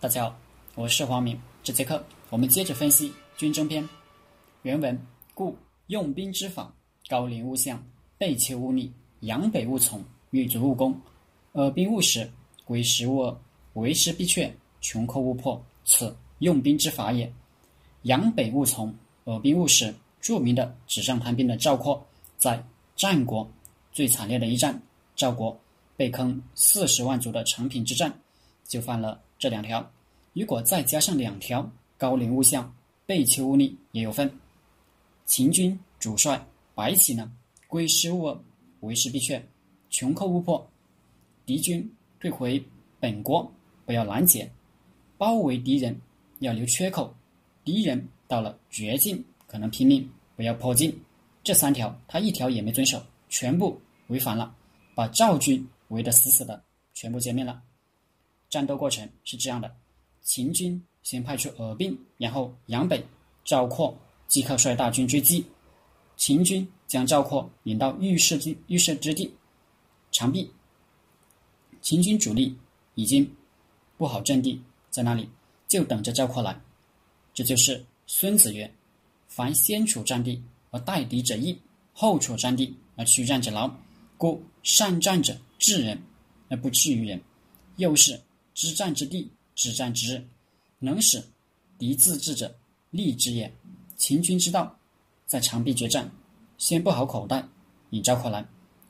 大家好，我是黄明。这节课我们接着分析《军争篇》原文：故用兵之法，高陵勿向，背切勿逆，阳北勿从，欲卒勿攻。尔兵勿食，归食勿恶，为师必却，穷寇勿迫。此用兵之法也。阳北勿从，尔兵勿食。著名的纸上谈兵的赵括，在战国最惨烈的一战——赵国被坑四十万卒的长平之战，就犯了。这两条，如果再加上两条“高陵勿向，背丘勿逆”，也有分。秦军主帅白起呢，归师勿恶，为师必却，穷寇勿迫。敌军退回本国，不要拦截；包围敌人，要留缺口；敌人到了绝境，可能拼命，不要迫近。这三条，他一条也没遵守，全部违反了，把赵军围得死死的，全部歼灭了。战斗过程是这样的：秦军先派出耳兵，然后杨北、赵括即刻率大军追击。秦军将赵括引到预设之预设之地长壁。秦军主力已经布好阵地，在那里就等着赵括来。这就是孙子曰：“凡先处战地而待敌者易，后处战地而屈战者劳。故善战者智人，而不智于人。”又是。知战之地，知战之日，能使敌自制者，利之也。秦军之道，在长壁决战，先布好口袋，引赵括来。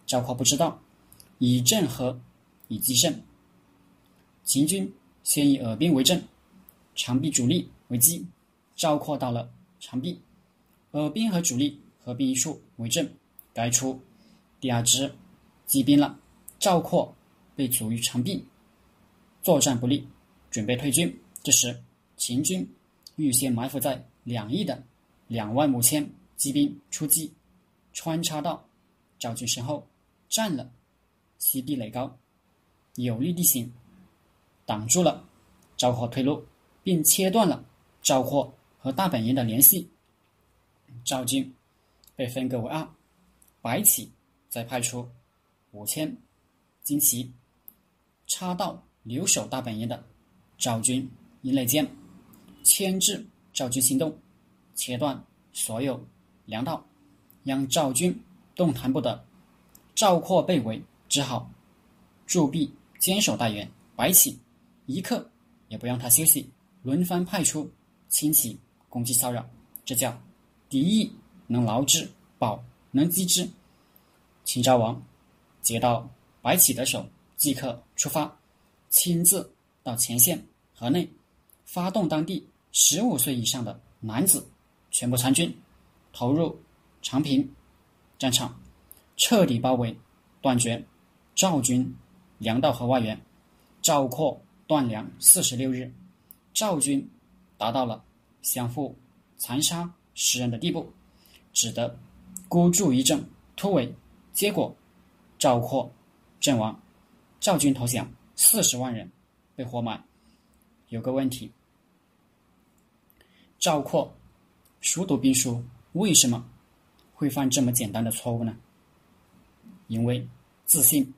赵括不知道，以阵合，以击胜。秦军先以耳兵为阵，长壁主力为击。赵括到了长壁，耳兵和主力合兵一处为阵，该出第二支击兵了。赵括被阻于长壁。作战不利，准备退军。这时，秦军预先埋伏在两翼的两万五千骑兵出击，穿插到赵军身后，占了西壁垒高，有利地形，挡住了赵括退路，并切断了赵括和大本营的联系。赵军被分割为二，白起再派出五千精骑插到。留守大本营的赵军营内间，牵制赵军行动，切断所有粮道，让赵军动弹不得。赵括被围，只好驻壁坚守大原。白起一刻也不让他休息，轮番派出轻骑攻击骚扰。这叫敌意能劳之，保能击之。秦昭王接到白起的手，即刻出发。亲自到前线河内，发动当地十五岁以上的男子全部参军，投入长平战场，彻底包围，断绝赵军粮道和外援。赵括断粮四十六日，赵军达到了相互残杀十人的地步，只得孤注一掷突围，结果赵括阵亡，赵军投降。四十万人被活埋。有个问题：赵括熟读兵书，为什么会犯这么简单的错误呢？因为自信，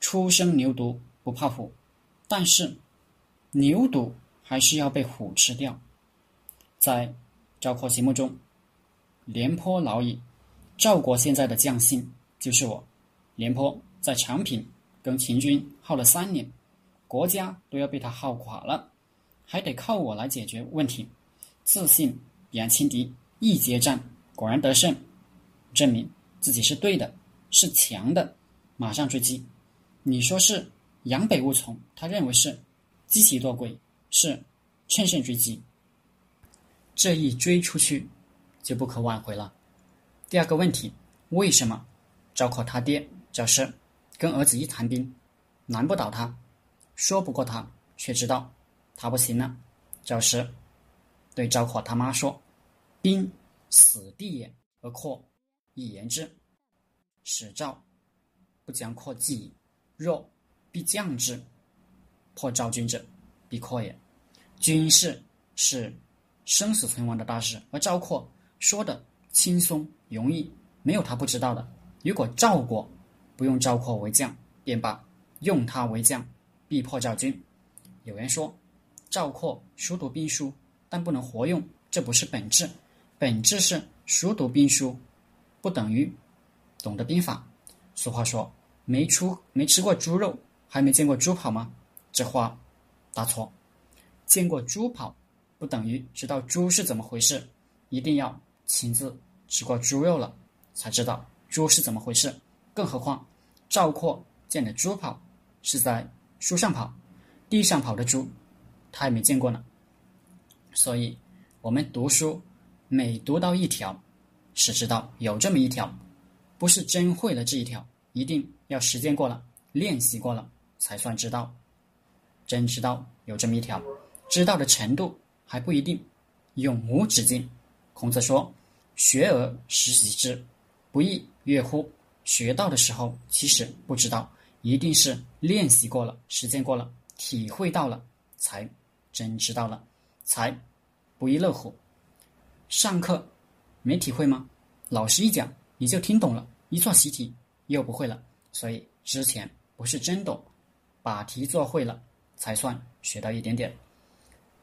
初生牛犊不怕虎，但是牛犊还是要被虎吃掉。在赵括心目中，廉颇老矣，赵国现在的将星就是我。廉颇在长平跟秦军耗了三年。国家都要被他耗垮了，还得靠我来解决问题。自信然轻敌，一接战果然得胜，证明自己是对的，是强的，马上追击。你说是扬北无从，他认为是积其多轨，是乘胜追击。这一追出去，就不可挽回了。第二个问题，为什么赵括他爹赵奢跟儿子一谈兵，难不倒他？说不过他，却知道他不行了。赵师对赵括他妈说：“兵死地也，而括亦言之。使赵不将括计矣。若必将之，破赵军者，必括也。军事是生死存亡的大事，而赵括说的轻松容易，没有他不知道的。如果赵国不用赵括为将，便罢；用他为将。”必破赵军。有人说，赵括熟读兵书，但不能活用，这不是本质。本质是熟读兵书，不等于懂得兵法。俗话说：“没出没吃过猪肉，还没见过猪跑吗？”这话大错。见过猪跑，不等于知道猪是怎么回事。一定要亲自吃过猪肉了，才知道猪是怎么回事。更何况，赵括见的猪跑是在树上跑，地上跑的猪。他还没见过呢，所以，我们读书每读到一条，是知道有这么一条，不是真会了这一条，一定要实践过了，练习过了才算知道。真知道有这么一条，知道的程度还不一定永无止境。孔子说：“学而时习之，不亦说乎？”学到的时候，其实不知道，一定是练习过了，实践过了，体会到了，才。真知道了，才不亦乐乎。上课没体会吗？老师一讲你就听懂了，一做习题又不会了。所以之前不是真懂，把题做会了才算学到一点点。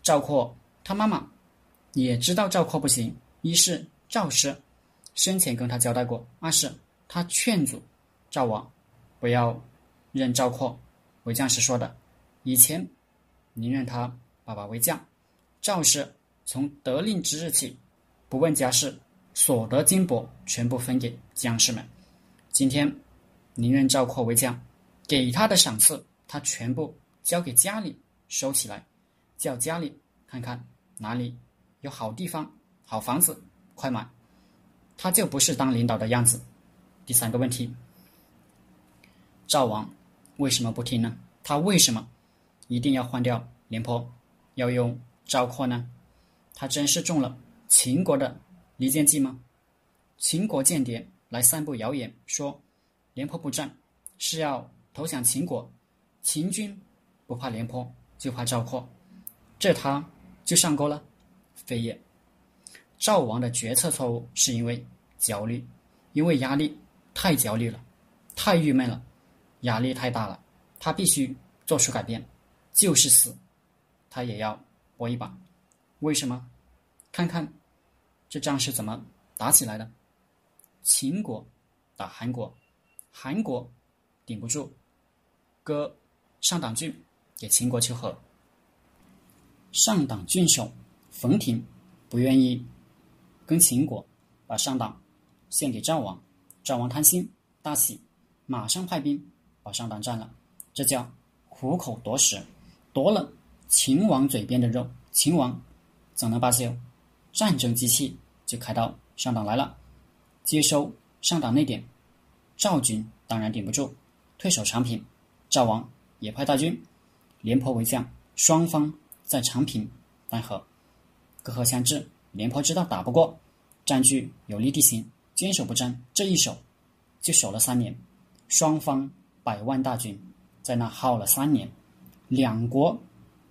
赵括他妈妈也知道赵括不行，一是赵师生前跟他交代过，二是他劝阻赵王不要认赵括为将士说的，以前宁愿他。爸爸为将，赵氏从得令之日起，不问家事，所得金帛全部分给将士们。今天宁愿赵括为将，给他的赏赐他全部交给家里收起来，叫家里看看哪里有好地方、好房子，快买。他就不是当领导的样子。第三个问题，赵王为什么不听呢？他为什么一定要换掉廉颇？要用赵括呢？他真是中了秦国的离间计吗？秦国间谍来散布谣言，说廉颇不战是要投降秦国，秦军不怕廉颇，就怕赵括，这他就上钩了？非也。赵王的决策错误是因为焦虑，因为压力太焦虑了，太郁闷了，压力太大了，他必须做出改变，就是死。他也要搏一把，为什么？看看这仗是怎么打起来的。秦国打韩国，韩国顶不住，割上党郡给秦国求和。上党郡守冯亭不愿意跟秦国把上党献给赵王，赵王贪心大喜，马上派兵把上党占了。这叫虎口夺食，夺了。秦王嘴边的肉，秦王怎能罢休？战争机器就开到上党来了，接收上党那点，赵军当然顶不住，退守长平。赵王也派大军，廉颇为将，双方在长平谈和，隔河相峙。廉颇知道打不过，占据有利地形，坚守不战，这一守就守了三年，双方百万大军在那耗了三年，两国。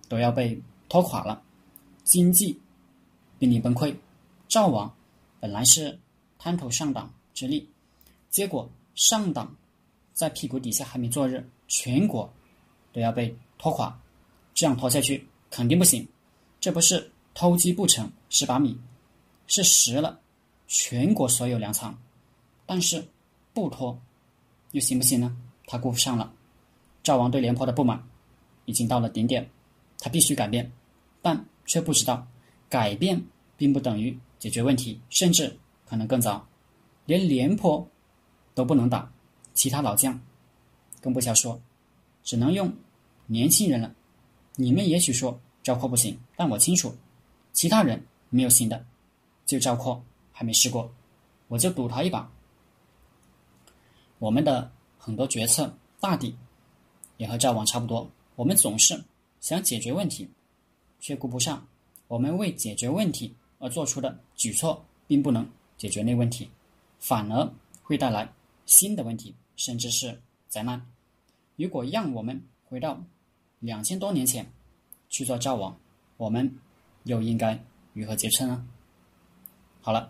都要被拖垮了，经济濒临崩溃。赵王本来是贪图上党之利，结果上党在屁股底下还没坐热，全国都要被拖垮，这样拖下去肯定不行。这不是偷鸡不成蚀把米，是蚀了全国所有粮仓。但是不拖又行不行呢？他顾不上了。赵王对廉颇的不满已经到了顶点。他必须改变，但却不知道，改变并不等于解决问题，甚至可能更糟。连廉颇都不能打，其他老将更不消说，只能用年轻人了。你们也许说赵括不行，但我清楚，其他人没有行的，就赵括还没试过，我就赌他一把。我们的很多决策大抵也和赵王差不多，我们总是。想解决问题，却顾不上我们为解决问题而做出的举措，并不能解决那问题，反而会带来新的问题，甚至是灾难。如果让我们回到两千多年前去做赵王，我们又应该如何决策呢？好了，